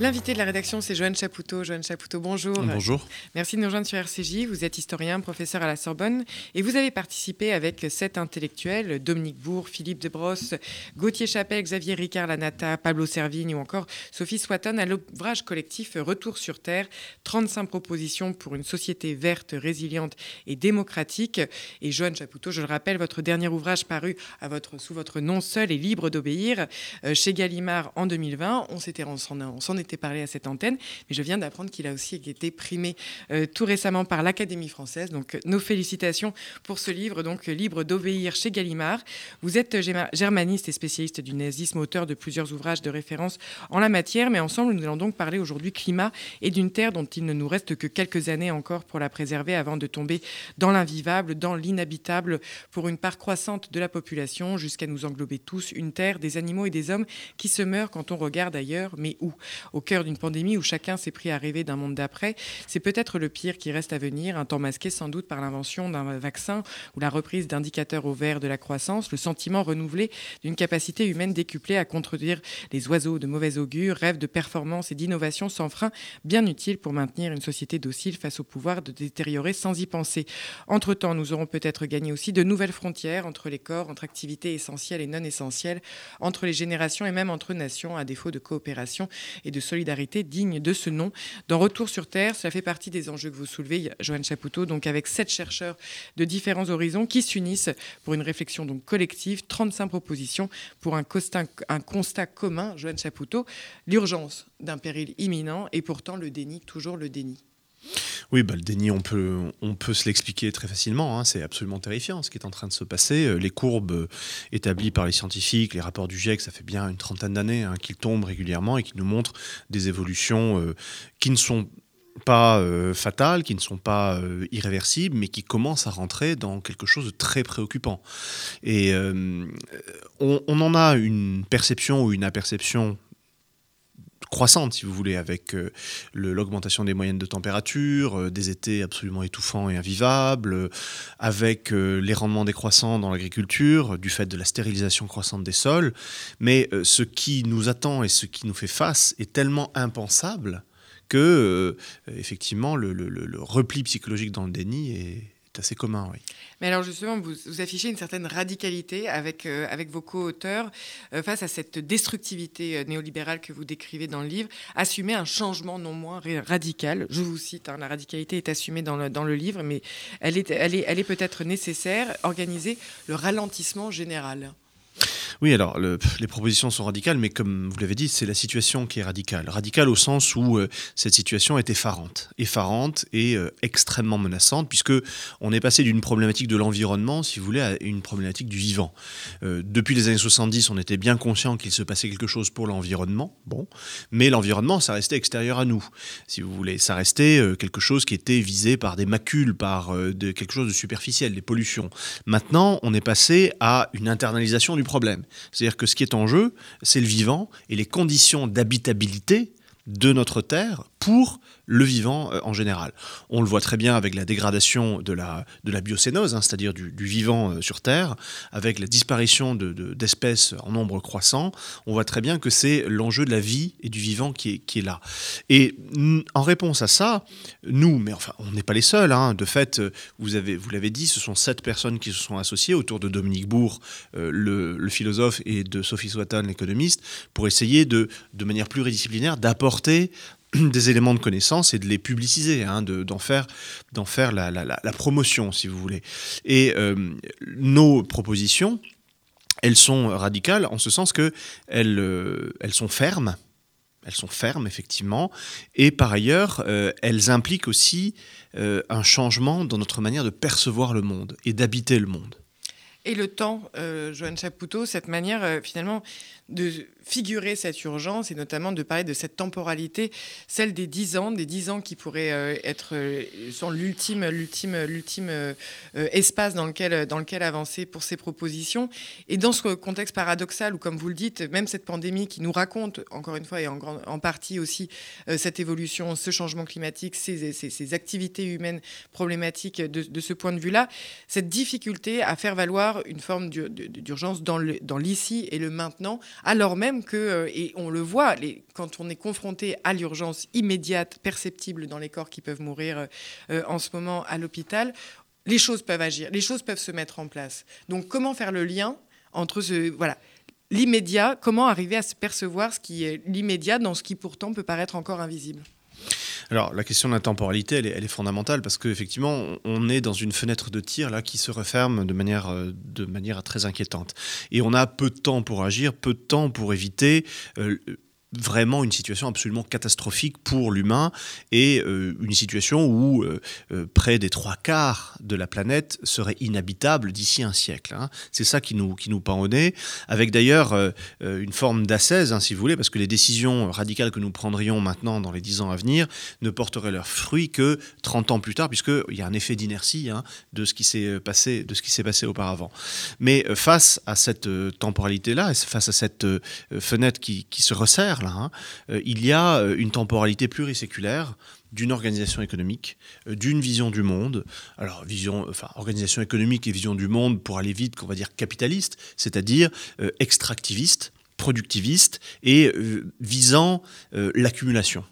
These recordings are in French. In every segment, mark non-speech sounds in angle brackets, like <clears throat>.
L'invité de la rédaction, c'est Joanne Chapoutot. Joanne Chapoutot, bonjour. Bonjour. Merci de nous rejoindre sur RCJ. Vous êtes historien, professeur à la Sorbonne, et vous avez participé avec sept intellectuels, Dominique Bourg, Philippe Debrosse, Gauthier Chapelle, Xavier Ricard Lanata, Pablo Servigne ou encore Sophie Swatton à l'ouvrage collectif Retour sur Terre, 35 propositions pour une société verte, résiliente et démocratique. Et Joanne Chapoutot, je le rappelle, votre dernier ouvrage paru à votre, sous votre nom seul et libre d'obéir euh, chez Gallimard en 2020. On s'était on s'en était parlé à cette antenne, mais je viens d'apprendre qu'il a aussi été primé euh, tout récemment par l'Académie française. Donc nos félicitations pour ce livre, donc Libre d'obéir chez Gallimard. Vous êtes germaniste et spécialiste du nazisme, auteur de plusieurs ouvrages de référence en la matière, mais ensemble nous allons donc parler aujourd'hui climat et d'une terre dont il ne nous reste que quelques années encore pour la préserver avant de tomber dans l'invivable, dans l'inhabitable pour une part croissante de la population, jusqu'à nous englober tous, une terre, des animaux et des hommes qui se meurent quand on regarde ailleurs, mais où? Au cœur d'une pandémie où chacun s'est pris à rêver d'un monde d'après, c'est peut-être le pire qui reste à venir, un temps masqué sans doute par l'invention d'un vaccin ou la reprise d'indicateurs au vert de la croissance, le sentiment renouvelé d'une capacité humaine décuplée à contredire les oiseaux de mauvais augure, rêve de performance et d'innovation sans frein, bien utile pour maintenir une société docile face au pouvoir de détériorer sans y penser. Entre-temps, nous aurons peut-être gagné aussi de nouvelles frontières entre les corps, entre activités essentielles et non essentielles, entre les générations et même entre nations, à défaut de coopération et de solidarité digne de ce nom. Dans Retour sur Terre, cela fait partie des enjeux que vous soulevez, Joanne Chapoutot, donc avec sept chercheurs de différents horizons qui s'unissent pour une réflexion donc collective, 35 propositions pour un constat, un constat commun, Joanne Chapoutot, l'urgence d'un péril imminent et pourtant le déni, toujours le déni. Oui, bah, le déni, on peut, on peut se l'expliquer très facilement. Hein. C'est absolument terrifiant ce qui est en train de se passer. Euh, les courbes euh, établies par les scientifiques, les rapports du GIEC, ça fait bien une trentaine d'années hein, qu'ils tombent régulièrement et qui nous montrent des évolutions euh, qui ne sont pas fatales, qui ne sont pas irréversibles, mais qui commencent à rentrer dans quelque chose de très préoccupant. Et on, on, en a une perception ou une aperception croissante, si vous voulez, avec euh, l'augmentation des moyennes de température, euh, des étés absolument étouffants et invivables, euh, avec les rendements décroissants dans l'agriculture, du fait de la stérilisation croissante des sols. Mais ce qui nous attend et ce qui nous fait face est tellement impensable que, effectivement, le, le repli psychologique dans le déni est assez commun, oui. Mais alors justement, vous, affichez une certaine radicalité avec, euh, avec vos co-auteurs euh, face à cette destructivité euh, néolibérale que vous décrivez dans le livre. Assumer un changement non moins radical. Je vous cite, hein, la radicalité est assumée dans le, dans le livre, mais elle est, elle est, elle est peut-être nécessaire. Organiser le ralentissement général. Oui, alors les propositions sont radicales, mais comme vous l'avez dit, c'est la situation qui est radicale. Radicale au sens où euh, cette situation est effarante, effarante et euh, extrêmement menaçante, puisque on est passé d'une problématique de l'environnement, si vous voulez, à une problématique du vivant. Euh, depuis les années 70, on était bien conscient qu'il se passait quelque chose pour l'environnement, bon, mais l'environnement, ça restait extérieur à nous, si vous voulez. Ça restait quelque chose qui était visé par des macules, par quelque chose de superficiel, des pollutions. Maintenant, on est passé à une internalisation du problème. C'est-à-dire que ce qui est en jeu, c'est le vivant et les conditions d'habitabilité de notre Terre pour le vivant euh, en général. On le voit très bien avec la dégradation de la, de la biocénose, hein, c'est-à-dire du, vivant euh, sur Terre, avec la disparition d'espèces de, en nombre croissant. On voit très bien que c'est l'enjeu de la vie et du vivant qui est, qui est là. Et en réponse à ça, nous, mais enfin, on n'est pas les seuls. Hein, de fait, vous avez, vous l'avez dit, ce sont sept personnes qui se sont associées autour de Dominique Bourg, euh, le, le, philosophe, et de Sophie Swatton, l'économiste, pour essayer de, de manière pluridisciplinaire d'apporter <clears throat> des éléments de connaissance et de les publiciser, hein, d'en faire, faire la, la, promotion, si vous voulez. Et euh, nos propositions, elles sont radicales en ce sens que elles, euh, elles sont fermes. Elles sont fermes, effectivement. Et par ailleurs, euh, elles impliquent aussi un changement dans notre manière de percevoir le monde et d'habiter le monde. Et le temps, Joanne Chapoutot, cette manière, finalement, de figurer cette urgence et notamment de parler de cette temporalité, celle des dix ans, des dix ans qui pourraient euh, être euh, sont l'ultime, l'ultime, l'ultime euh, espace dans lequel, dans lequel avancer pour ces propositions. Et dans ce contexte paradoxal où, comme vous le dites, même cette pandémie qui nous raconte, encore une fois et en, en partie aussi, cette évolution, ce changement climatique, ces, ces, activités humaines problématiques de, de ce point de vue-là, cette difficulté à faire valoir une forme d'urgence dans l'ici et le maintenant, alors même que, et on le voit, quand on est confronté à l'urgence immédiate, perceptible dans les corps qui peuvent mourir en ce moment à l'hôpital, les choses peuvent agir, les choses peuvent se mettre en place. Donc comment faire le lien entre ce, voilà, l'immédiat, comment arriver à se percevoir ce qui est l'immédiat dans ce qui pourtant peut paraître encore invisible? Alors, la question de la temporalité, elle est, fondamentale parce qu'effectivement, on est dans une fenêtre de tir là qui se referme de manière, euh, de manière très inquiétante. Et on a peu de temps pour agir, peu de temps pour éviter euh, vraiment une situation absolument catastrophique pour l'humain et euh, une situation où euh, euh, près des trois quarts de la planète serait inhabitable d'ici un siècle. Hein. C'est ça qui nous, qui nous pend au nez, avec d'ailleurs une forme d'assaise, hein, si vous voulez, parce que les décisions radicales que nous prendrions maintenant dans les dix ans à venir ne porteraient leurs fruits que 30 ans plus tard, puisqu'il y a un effet d'inertie hein, de ce qui s'est passé, de ce qui s'est passé auparavant. Mais face à cette temporalité-là, face à cette fenêtre qui, qui se resserre, Hein. Euh, il y a euh, une temporalité pluriséculaire d'une organisation économique, euh, d'une vision du monde. Alors, vision, enfin, organisation économique et vision du monde, pour aller vite, qu'on va dire capitaliste, c'est-à-dire extractiviste, productiviste et visant l'accumulation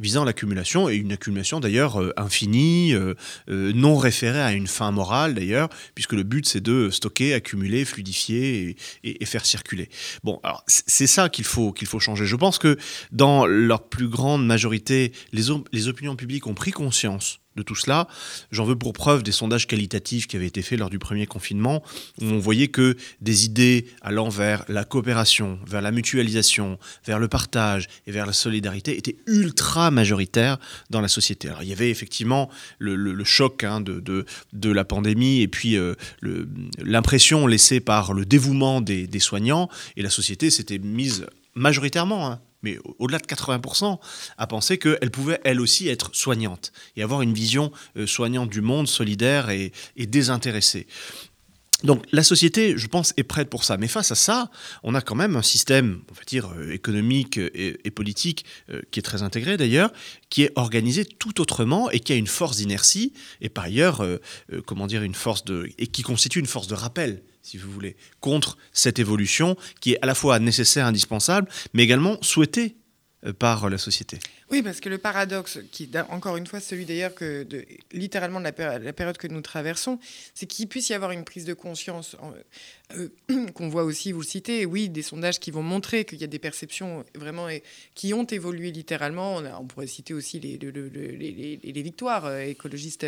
visant l'accumulation, et une accumulation d'ailleurs euh, infinie, euh, euh, non référée à une fin morale d'ailleurs, puisque le but c'est de stocker, accumuler, fluidifier et, faire circuler. Bon, alors c'est ça qu'il faut, qu'il faut changer. Je pense que dans leur plus grande majorité, les, les opinions publiques ont pris conscience de tout cela. J'en veux pour preuve des sondages qualitatifs qui avaient été faits lors du premier confinement, où on voyait que des idées allant vers la coopération, vers la mutualisation, vers le partage et vers la solidarité étaient ultra majoritaires dans la société. Alors il y avait effectivement le, choc hein, de, la pandémie et puis euh, l'impression laissée par le dévouement des, soignants, et la société s'était mise majoritairement, hein, mais au-delà de 80%, à penser qu'elle pouvait elle aussi être soignante et avoir une vision euh, soignante du monde, solidaire et, désintéressée. Donc la société, je pense, est prête pour ça. Mais face à ça, on a quand même un système, on va dire, euh, économique et, politique, euh, qui est très intégré d'ailleurs, qui est organisé tout autrement et qui a une force d'inertie, et par ailleurs, comment dire, une force de... et qui constitue une force de rappel si vous voulez, contre cette évolution qui est à la fois nécessaire, indispensable, mais également souhaitée euh, par la société. Oui, parce que le paradoxe, qui encore une fois celui d'ailleurs que de, littéralement de la, période que nous traversons, c'est qu'il puisse y avoir une prise de conscience euh, <clears throat> qu'on voit aussi, vous le citez, oui, des sondages qui vont montrer qu'il y a des perceptions vraiment qui ont évolué littéralement. On, pourrait citer aussi les, victoires euh, écologistes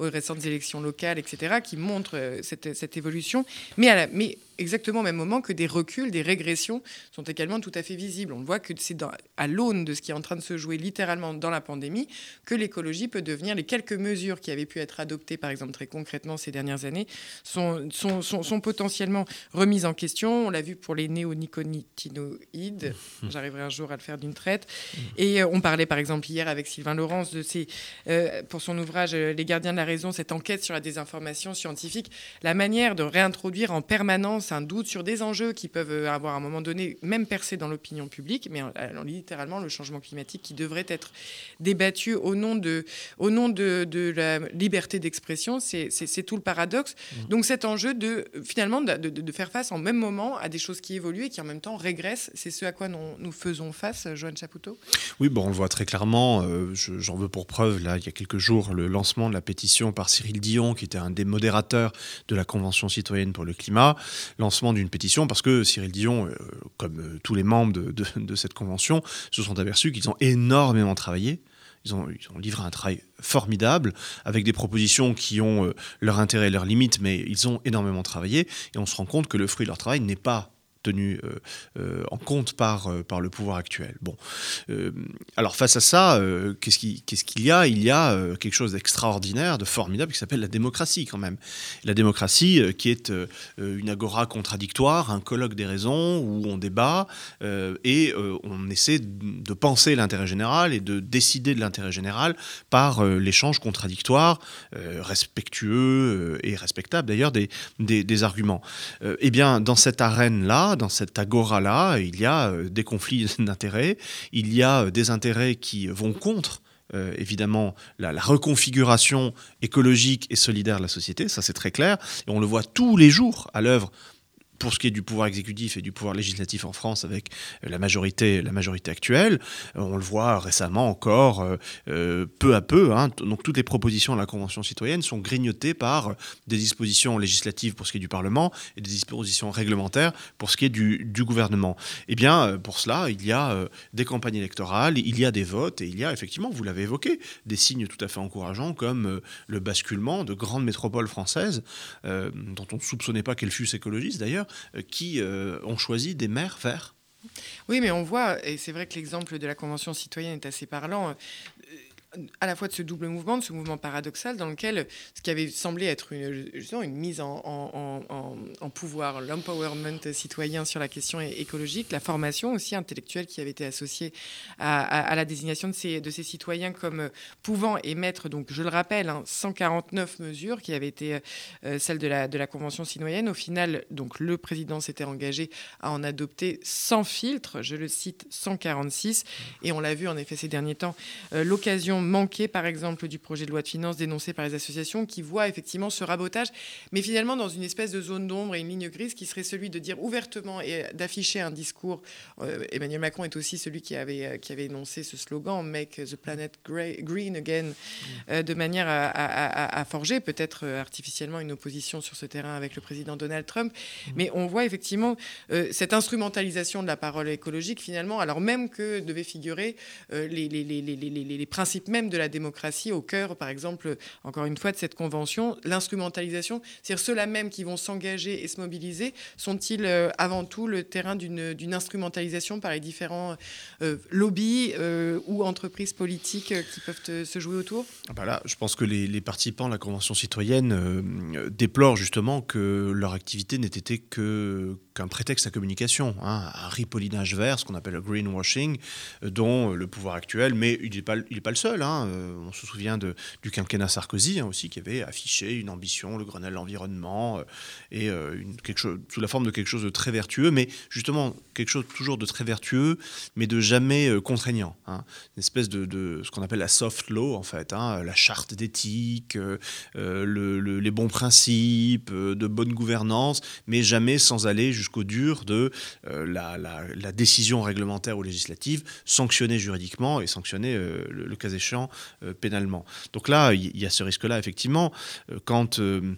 aux récentes élections locales, etc., qui montrent cette, évolution, mais, mais exactement au même moment que des reculs, des régressions sont également tout à fait visibles. On voit que c'est à l'aune de ce qui est en train de se jouer littéralement dans la pandémie que l'écologie peut devenir, les quelques mesures qui avaient pu être adoptées, par exemple très concrètement ces dernières années, sont, sont, sont, potentiellement remises en question. On l'a vu pour les néonicotinoïdes, <laughs> j'arriverai un jour à le faire d'une traite. Et euh, on parlait par exemple hier avec Sylvain Laurence de ces, euh, pour son ouvrage euh, Les gardiens de la raison, cette enquête sur la désinformation scientifique, la manière de réintroduire en permanence un doute sur des enjeux qui peuvent avoir à un moment donné même percé dans l'opinion publique, mais littéralement le changement climatique qui devrait être débattu au nom de, au nom de, de la liberté d'expression. C'est tout le paradoxe. Mmh. Donc cet enjeu de finalement de, de, faire face en même moment à des choses qui évoluent et qui en même temps régressent, c'est ce à quoi nous, nous faisons face, Joanne Chapoutot? Oui, bon, on le voit très clairement. Euh, j'en veux pour preuve, là, il y a quelques jours, le lancement de la pétition par Cyril Dion, qui était un des modérateurs de la Convention citoyenne pour le climat. Lancement d'une pétition parce que Cyril Dion, euh, comme euh, tous les membres de, de cette convention, se sont aperçus qu'ils ont énormément travaillé. Ils ont, ils ont, livré un travail formidable avec des propositions qui ont euh, leur intérêt et leurs limites, mais ils ont énormément travaillé et on se rend compte que le fruit de leur travail n'est pas tenu euh, euh, en compte par, euh, par le pouvoir actuel. Bon. alors face à ça, qu'est-ce qu'il y a? Il y a quelque chose d'extraordinaire, de formidable, qui s'appelle la démocratie quand même. La démocratie qui est une agora contradictoire, un colloque des raisons où on débat et on essaie de penser l'intérêt général et de décider de l'intérêt général par l'échange contradictoire, respectueux et respectable d'ailleurs des, des, des, arguments. eh bien, dans cette arène-là, dans cette agora-là, il y a euh, des conflits <laughs> d'intérêts, il y a euh, des intérêts qui vont contre évidemment la, la, reconfiguration écologique et solidaire de la société, ça c'est très clair, et on le voit tous les jours à l'œuvre pour ce qui est du pouvoir exécutif et du pouvoir législatif en France avec la majorité, la majorité actuelle. Euh, on le voit récemment encore, euh, euh, peu à peu. Hein. donc toutes les propositions de la Convention citoyenne sont grignotées par des dispositions législatives pour ce qui est du Parlement et des dispositions réglementaires pour ce qui est du, gouvernement. Eh bien, pour cela, il y a des campagnes électorales, il y a des votes et il y a effectivement, vous l'avez évoqué, des signes tout à fait encourageants comme le basculement de grandes métropoles françaises, dont on ne soupçonnait pas qu'elles fussent écologistes d'ailleurs, euh, qui euh, ont choisi des maires verts. Oui, mais on voit, et c'est vrai que l'exemple de la Convention citoyenne est assez parlant, à la fois de ce double mouvement, de ce mouvement paradoxal dans lequel ce qui avait semblé être une, justement une mise en, en, pouvoir, l'empowerment citoyen sur la question écologique, la formation aussi intellectuelle qui avait été associée à, la désignation de ces, de ces citoyens comme pouvant émettre, donc je le rappelle, 149 hein, mesures qui avaient été euh, celles de la, de la Convention citoyenne. Au final, donc le président s'était engagé à en adopter sans filtre, je le cite, 146, et on l'a vu en effet ces derniers temps, euh, l'occasion manqué, par exemple, du projet de loi de finances dénoncé par les associations qui voient effectivement ce rabotage, mais finalement dans une espèce de zone d'ombre et une ligne grise qui serait celui de dire ouvertement et d'afficher un discours. Euh, Emmanuel Macron est aussi celui qui avait, euh, qui avait énoncé ce slogan Make the planet green again, mm. euh, de manière à, forger peut-être artificiellement une opposition sur ce terrain avec le président Donald Trump. Mm. Mais on voit effectivement cette instrumentalisation de la parole écologique finalement, alors même que devaient figurer les, les, les, les principes même de la démocratie au cœur, par exemple, encore une fois, de cette convention, l'instrumentalisation, c'est-à-dire ceux-là même qui vont s'engager et se mobiliser, sont-ils euh, avant tout le terrain d'une instrumentalisation par les différents euh, lobbies euh, ou entreprises politiques qui peuvent se jouer autour? Ah bah là, Je pense que les, participants à la Convention citoyenne déplorent justement que leur activité n'ait été que qu'un prétexte à communication, hein, un ripollinage vert, ce qu'on appelle le greenwashing, dont le pouvoir actuel, mais il n'est pas, pas le seul, Hein, euh, on se souvient de, du quinquennat Sarkozy hein, aussi, qui avait affiché une ambition, le Grenelle l'environnement, euh, et euh, quelque chose, sous la forme de quelque chose de très vertueux, mais justement quelque chose toujours de très vertueux, mais de jamais contraignant. Hein. une espèce de, ce qu'on appelle la soft law, en fait, la charte d'éthique, les bons principes, de bonne gouvernance, mais jamais sans aller jusqu'au dur de la, décision réglementaire ou législative, sanctionnée juridiquement et sanctionnée, le, le cas échéant, euh, pénalement. Donc là, il y, a ce risque-là, effectivement. Euh, quand, euh,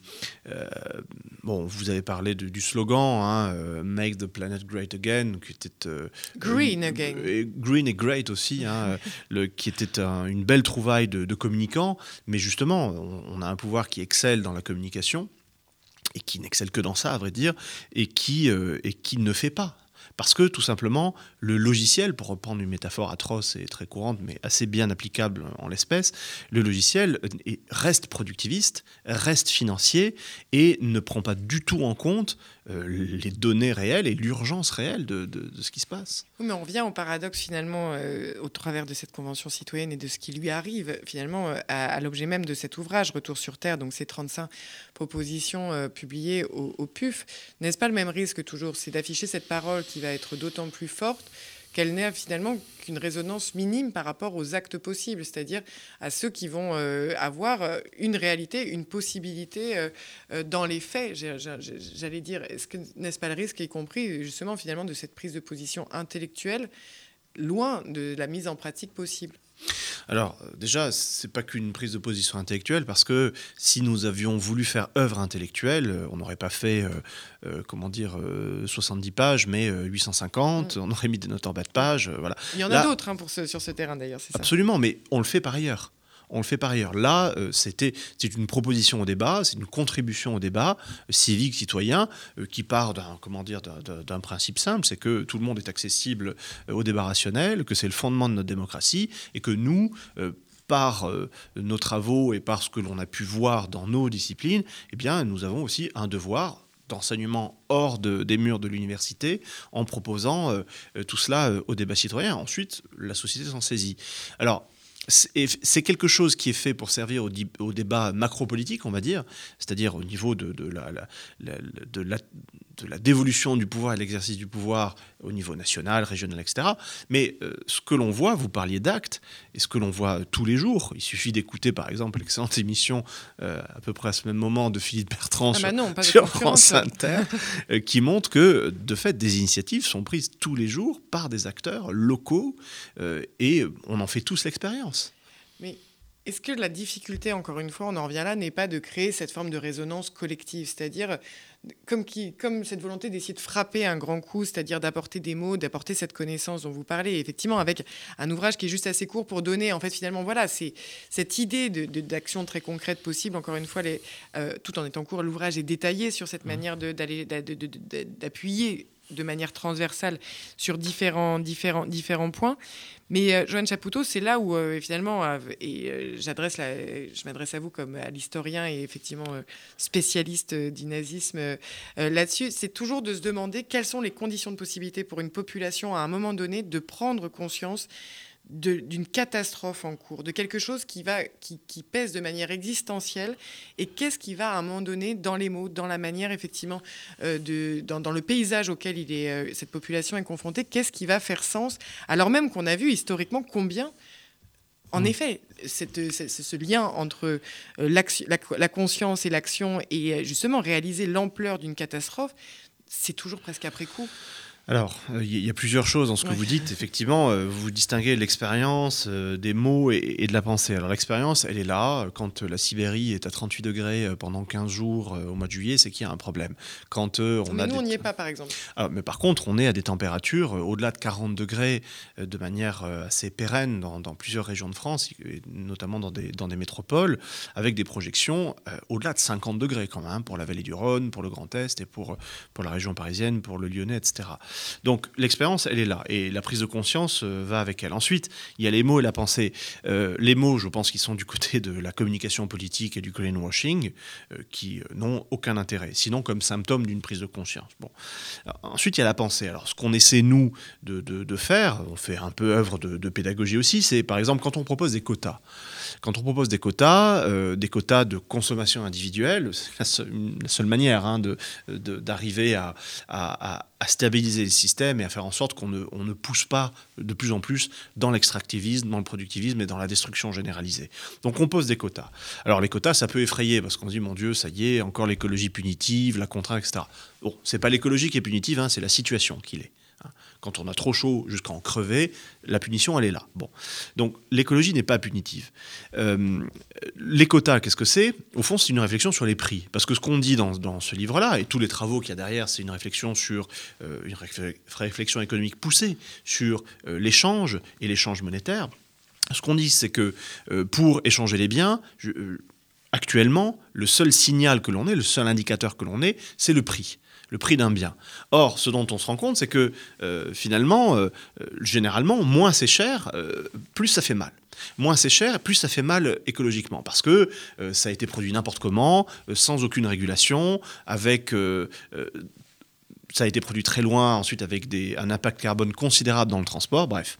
bon, vous avez parlé du slogan, hein, Make the planet great again, qui était... green again. green et great aussi, hein, le, qui était une belle trouvaille de, communicants. Mais justement, on, a un pouvoir qui excelle dans la communication et qui n'excelle que dans ça, à vrai dire, et qui, et qui ne fait pas. Parce que tout simplement, le logiciel, pour reprendre une métaphore atroce et très courante, mais assez bien applicable en l'espèce, le logiciel reste productiviste, reste financier et ne prend pas du tout en compte euh, les données réelles et l'urgence réelle de, ce qui se passe. Oui, mais on vient au paradoxe finalement euh, au travers de cette convention citoyenne et de ce qui lui arrive finalement euh, à, l'objet même de cet ouvrage Retour sur Terre, donc ces 35 propositions publiées au, au PUF. N'est-ce pas le même risque toujours C'est d'afficher cette parole qui va être d'autant plus forte qu'elle n'est finalement qu'une résonance minime par rapport aux actes possibles, c'est-à-dire à ceux qui vont euh, avoir euh, une réalité, une possibilité euh, dans les faits. J'allais dire, n'est-ce pas le risque, y compris justement finalement de cette prise de position intellectuelle, loin de la mise en pratique possible? Alors déjà, c'est pas qu'une prise de position intellectuelle, parce que si nous avions voulu faire œuvre intellectuelle, euh, on n'aurait pas fait, euh, euh, comment dire, 70 pages, mais 850, mm. on aurait mis des notes en bas de page, voilà. Il y en a d'autres hein, sur ce terrain d'ailleurs, c'est ça Absolument, mais on le fait par ailleurs on le fait par ailleurs. Là, euh, c'était c'est une proposition au débat, c'est une contribution au débat euh, civique, citoyen, euh, qui part d'un comment dire d'un principe simple, c'est que tout le monde est accessible au débat rationnel, que c'est le fondement de notre démocratie, et que nous par nos travaux et par ce que l'on a pu voir dans nos disciplines, eh bien, nous avons aussi un devoir d'enseignement hors des murs de l'université en proposant tout cela au débat citoyen. Ensuite, la société s'en saisit. Alors, c'est quelque chose qui est fait pour servir au, débat macro-politique, on va dire, c'est-à-dire au niveau de, la, de, de la dévolution du pouvoir et l'exercice du pouvoir au niveau national, régional, etc. Mais euh, ce que l'on voit, vous parliez d'actes, et ce que l'on voit tous les jours, il suffit d'écouter par exemple l'excellente émission à peu près à ce même moment de Philippe Bertrand ah bah sur, France Inter, qui montre que de fait des initiatives sont prises tous les jours par des acteurs locaux, et on en fait tous l'expérience. Mais est-ce que la difficulté, encore une fois, on en revient là, n'est pas de créer cette forme de résonance collective C'est-à-dire, comme, qui, comme cette volonté d'essayer de frapper un grand coup, c'est-à-dire d'apporter des mots, d'apporter cette connaissance dont vous parlez, effectivement, avec un ouvrage qui est juste assez court pour donner, en fait, finalement, voilà, c'est cette idée d'action très concrète possible. Encore une fois, les, euh, tout en étant court, l'ouvrage est détaillé sur cette mmh. manière d'appuyer de manière transversale sur différents, différents, différents points. Mais euh, Joanne Chapoutot, c'est là où euh, finalement, euh, et j'adresse je m'adresse à vous comme à l'historien et effectivement spécialiste du nazisme là-dessus, c'est toujours de se demander quelles sont les conditions de possibilité pour une population à un moment donné de prendre conscience d'une catastrophe en cours, de quelque chose qui, va, qui, pèse de manière existentielle, et qu'est-ce qui va à un moment donné, dans les mots, dans la manière, effectivement, euh, de, dans, le paysage auquel il est, euh, cette population est confrontée, qu'est-ce qui va faire sens, alors même qu'on a vu historiquement combien en mmh. effet, cette, ce lien entre euh, la, la, conscience et l'action et justement réaliser l'ampleur d'une catastrophe, c'est toujours presque après coup. Alors, euh, il y a plusieurs choses dans ce que vous dites. Effectivement, euh, vous distinguez l'expérience, euh, des mots et, de la pensée. Alors, l'expérience, elle est là. Quand la Sibérie est à 38 degrés pendant 15 jours au mois de juillet, c'est qu'il y a un problème. Quand on mais nous, on n'y est pas, par exemple. Ah, mais par contre, on est à des températures au-delà de 40 degrés de manière assez pérenne dans, plusieurs régions de France, notamment dans des, dans des métropoles, avec des projections au-delà de 50 degrés quand même, pour la vallée du Rhône, pour le Grand Est et pour, pour la région parisienne, pour le Lyonnais, etc. Donc l'expérience, elle est là, et la prise de conscience euh, va avec elle. Ensuite, il y a les mots et la pensée. Euh, les mots, je pense qu'ils sont du côté de la communication politique et du greenwashing, euh, qui n'ont aucun intérêt, sinon comme symptôme d'une prise de conscience. Ensuite, il y a la pensée. Alors, ce qu'on essaie, nous, de, faire, on fait un peu œuvre de, pédagogie aussi, c'est par exemple quand on propose des quotas. Quand on propose des quotas, des quotas de consommation individuelle, c'est la, seule manière hein, d'arriver à stabiliser le système et à faire en sorte qu'on ne, on ne pousse pas de plus en plus dans l'extractivisme, dans le productivisme et dans la destruction généralisée. Donc on pose des quotas. Alors les quotas, ça peut effrayer parce qu'on se dit, mon Dieu, ça y est, encore l'écologie punitive, la contrainte, etc. Bon, c'est pas l'écologie qui est punitive, hein, c'est la situation qui l'est. Quand on a trop chaud jusqu'à en crever, la punition, elle est là. Bon. Donc l'écologie n'est pas punitive. Euh, les quotas, qu'est-ce que c'est? Au fond, c'est une réflexion sur les prix. Parce que ce qu'on dit dans, ce livre-là, et tous les travaux qu'il y a derrière, c'est une réflexion sur euh, réflexion économique poussée sur euh, l'échange et l'échange monétaire. Ce qu'on dit, c'est que pour échanger les biens, actuellement, le seul signal que l'on ait, le seul indicateur que l'on ait, c'est le prix le prix d'un bien. Or, ce dont on se rend compte, c'est que euh, finalement, euh, euh, généralement, moins c'est cher, plus ça fait mal. Moins c'est cher, plus ça fait mal écologiquement, parce que ça a été produit n'importe comment, sans aucune régulation, avec ça a été produit très loin, ensuite avec un impact carbone considérable dans le transport, bref.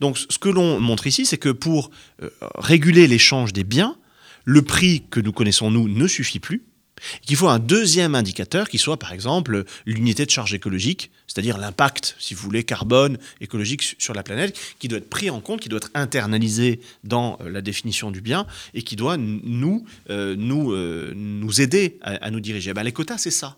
Donc ce que l'on montre ici, c'est que pour réguler l'échange des biens, le prix que nous connaissons, nous, ne suffit plus qu'il faut un deuxième indicateur qui soit par exemple l'unité de charge écologique, c'est-à-dire l'impact, si vous voulez, carbone écologique sur la planète, qui doit être pris en compte, qui doit être internalisé dans euh, la définition du bien et qui doit nous, euh, nous, euh, nous aider à, nous diriger. Ben, les quotas, c'est ça.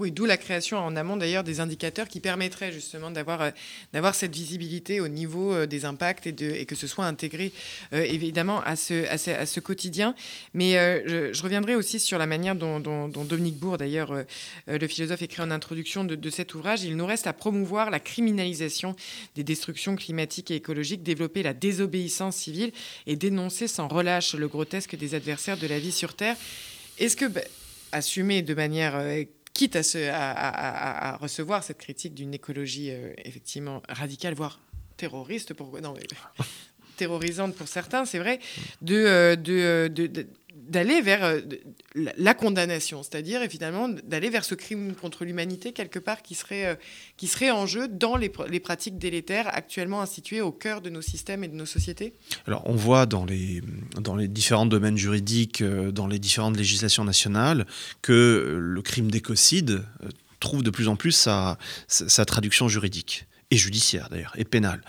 Oui, d'où la création en amont d'ailleurs des indicateurs qui permettraient justement d'avoir euh, d'avoir cette visibilité au niveau euh, des impacts et, de, et que ce soit intégré euh, évidemment à ce, à ce, quotidien. Mais je, reviendrai aussi sur la manière dont, Dominique Bourg, d'ailleurs, le philosophe écrit en introduction de, de, cet ouvrage, il nous reste à promouvoir la criminalisation des destructions climatiques et écologiques, développer la désobéissance civile et dénoncer sans relâche le grotesque des adversaires de la vie sur Terre. Est-ce que bah, assumer de manière quitte à, recevoir cette critique d'une écologie euh, effectivement radicale, voire terroriste, pour, non, <laughs> terrorisante pour certains, c'est vrai, de, euh, de, de, d'aller vers euh, la condamnation, c'est-à-dire finalement d'aller vers ce crime contre l'humanité quelque part qui serait, euh, qui serait en jeu dans les, les, pratiques délétères actuellement instituées au cœur de nos systèmes et de nos sociétés. Alors on voit dans les, dans les différents domaines juridiques, euh, dans les différentes législations nationales, que le crime d'écocide trouve de plus en plus sa, sa traduction juridique et judiciaire d'ailleurs, et pénale.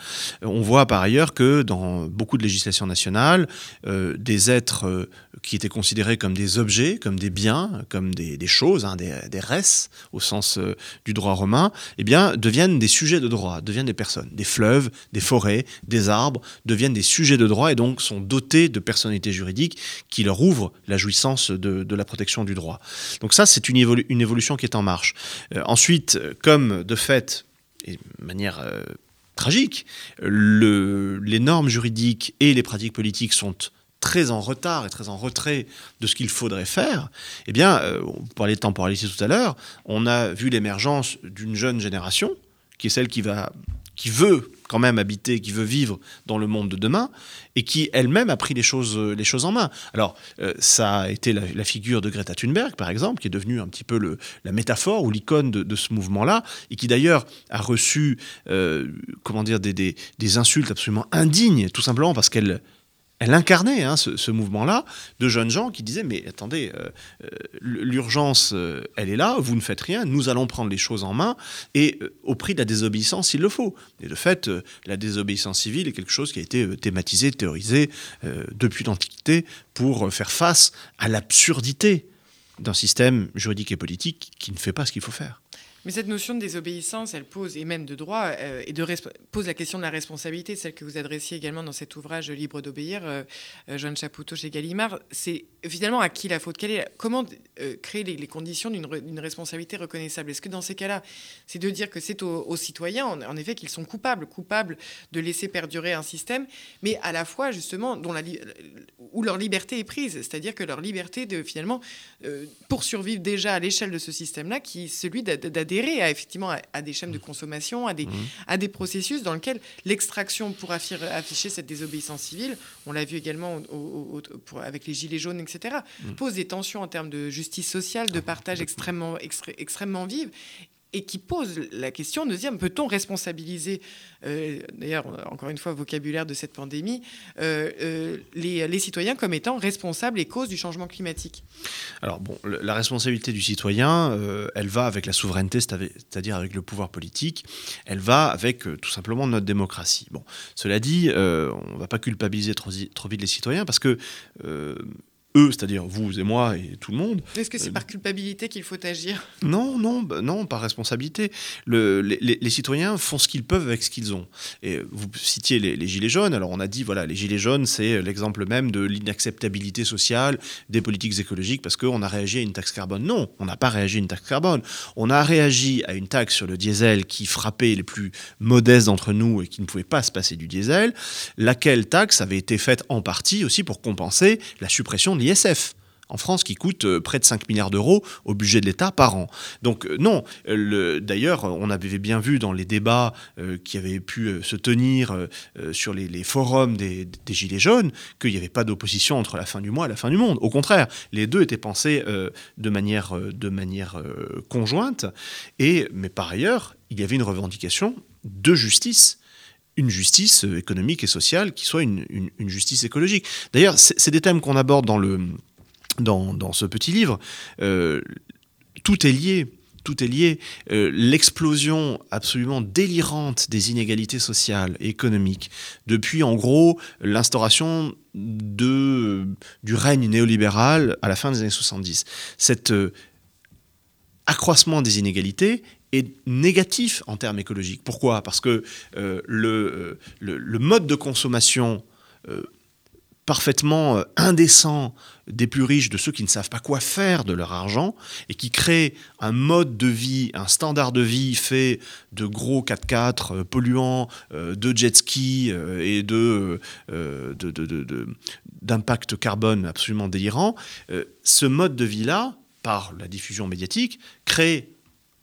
Euh, on voit par ailleurs que dans beaucoup de législations nationales, euh, des êtres euh, qui étaient considérés comme des objets, comme des biens, comme des, choses, hein, des, des, res au sens du droit romain, eh bien, deviennent des sujets de droit, deviennent des personnes. Des fleuves, des forêts, des arbres deviennent des sujets de droit et donc sont dotés de personnalités juridiques qui leur ouvrent la jouissance de, la protection du droit. Donc ça, c'est une, évolution qui est en marche. ensuite, comme de fait, et de manière euh, tragique, les normes juridiques et les pratiques politiques sont très en retard et très en retrait de ce qu'il faudrait faire, eh bien, euh, on parlait de temporalité tout à l'heure, on a vu l'émergence d'une jeune génération, qui est celle qui va qui veut quand même habiter, qui veut vivre dans le monde de demain, et qui elle-même a pris les choses, les choses en main. Alors, euh, ça a été la, figure de Greta Thunberg, par exemple, qui est devenue un petit peu la métaphore ou l'icône de, ce mouvement-là, et qui d'ailleurs a reçu, euh, comment dire, des, des insultes absolument indignes, tout simplement parce qu'elle elle incarnait hein, ce, mouvement-là de jeunes gens qui disaient mais attendez, euh, euh, l'urgence, euh, elle est là, vous ne faites rien, nous allons prendre les choses en main et au prix de la désobéissance s'il le faut. Et de fait, la désobéissance civile est quelque chose qui a été thématisé, théorisé depuis l'Antiquité pour faire face à l'absurdité d'un système juridique et politique qui ne fait pas ce qu'il faut faire. Mais cette notion de désobéissance, elle pose, et même de droit, euh, et de pose la question de la responsabilité, celle que vous adressiez également dans cet ouvrage Libre d'obéir, euh, euh Jeanne Chapoutot chez Gallimard. C'est finalement à qui la faute? Comment euh, créer les, conditions d'une responsabilité reconnaissable? Est-ce que dans ces cas-là, c'est de dire que c'est aux, citoyens, en, effet, qu'ils sont coupables, coupables de laisser perdurer un système, mais à la fois, justement, dont la, où leur liberté est prise, c'est-à-dire que leur liberté de, finalement, pour survivre déjà à l'échelle de ce système-là, qui est celui d'adhérer à, effectivement, à, des chaînes de consommation, à des, mmh. à des processus dans lesquels l'extraction pour afficher cette désobéissance civile, on l'a vu également avec les gilets jaunes, etc., mmh. pose des tensions en termes de justice sociale, de ah, partage extrêmement, extrêmement vive et qui pose la question de dire peut-on responsabiliser, euh, d'ailleurs encore une fois vocabulaire de cette pandémie, euh, euh, les, citoyens comme étant responsables et causes du changement climatique? Alors bon, la responsabilité du citoyen, elle va avec la souveraineté, c'est-à-dire avec le pouvoir politique, elle va avec tout simplement notre démocratie. Bon, cela dit, on ne va pas culpabiliser trop, vite les citoyens parce que eux, c'est-à-dire vous et moi et tout le monde. Est-ce que c'est euh, par culpabilité qu'il faut agir? Non, non, bah, non, par responsabilité. Le, les, citoyens font ce qu'ils peuvent avec ce qu'ils ont. Et vous citiez les, gilets jaunes. Alors on a dit voilà, les gilets jaunes, c'est l'exemple même de l'inacceptabilité sociale des politiques écologiques parce qu'on a réagi à une taxe carbone. Non, on n'a pas réagi à une taxe carbone. On a réagi à une taxe sur le diesel qui frappait les plus modestes d'entre nous et qui ne pouvait pas se passer du diesel. Laquelle taxe avait été faite en partie aussi pour compenser la suppression de l'ISF en France qui coûte euh, près de 5 milliards d'euros au budget de l'État par an. Donc euh, non, d'ailleurs, on avait bien vu dans les débats euh, qui avaient pu se tenir sur les, forums des, Gilets jaunes qu'il n'y avait pas d'opposition entre la fin du mois et la fin du monde. Au contraire, les deux étaient pensés de manière, de manière conjointe. Et, mais par ailleurs, il y avait une revendication de justice une justice euh, économique et sociale qui soit une, justice écologique. D'ailleurs, c'est des thèmes qu'on aborde dans, ce petit livre. Euh, tout est lié. Tout est lié. Euh, l'explosion absolument délirante des inégalités sociales et économiques, depuis en gros l'instauration du règne néolibéral à la fin des années 70. Cet accroissement des inégalités est négatif en termes écologiques. Pourquoi? Parce que euh, euh, le, mode de consommation euh, parfaitement indécent des plus riches, de ceux qui ne savent pas quoi faire de leur argent, et qui crée un mode de vie, un standard de vie fait de gros 4x4 polluants, de jet ski et de, d'impact carbone absolument délirant, ce mode de vie-là, par la diffusion médiatique, crée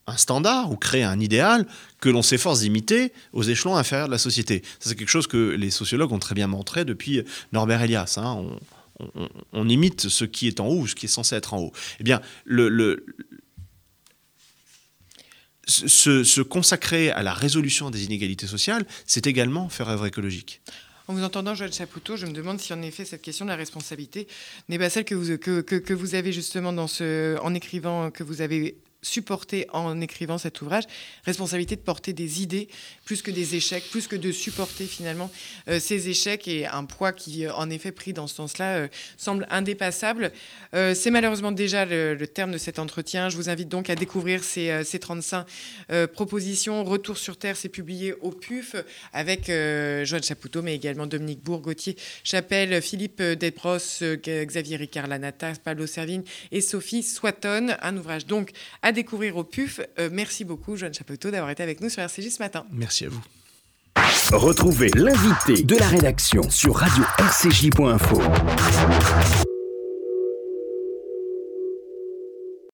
un standard ou créer un idéal que l'on s'efforce d'imiter aux échelons inférieurs de la société. c'est quelque chose que les sociologues ont très bien montré depuis Norbert Elias. Hein. On, imite ce qui est en haut ou ce qui est censé être en haut. Eh bien, le, se, consacrer à la résolution des inégalités sociales, c'est également faire œuvre écologique. En vous entendant, Joël Chapoutot, je me demande si en effet cette question de la responsabilité n'est pas celle que vous, avez justement en écrivant, que vous avez supporter en écrivant cet ouvrage, responsabilité de porter des idées plus que des échecs, plus que de supporter finalement euh, ces échecs et un poids qui, euh, en effet, pris dans ce sens-là, euh, semble indépassable. C'est malheureusement déjà le, terme de cet entretien. Je vous invite donc à découvrir ces, ces 35 propositions. Retour sur Terre, c'est publié au PUF avec Joanne Chapoutot, mais également Dominique Bourg, Gauthier Chapelle, Philippe Desbros, Xavier Ricard Lanata, Pablo Servigne et Sophie Swatton. Un ouvrage donc à découvrir au PUF. Euh, merci beaucoup, Joanne Chapeauteau, d'avoir été avec nous sur RCJ ce matin. Merci à vous. Retrouvez l'invité de la rédaction sur radio-rcj.info.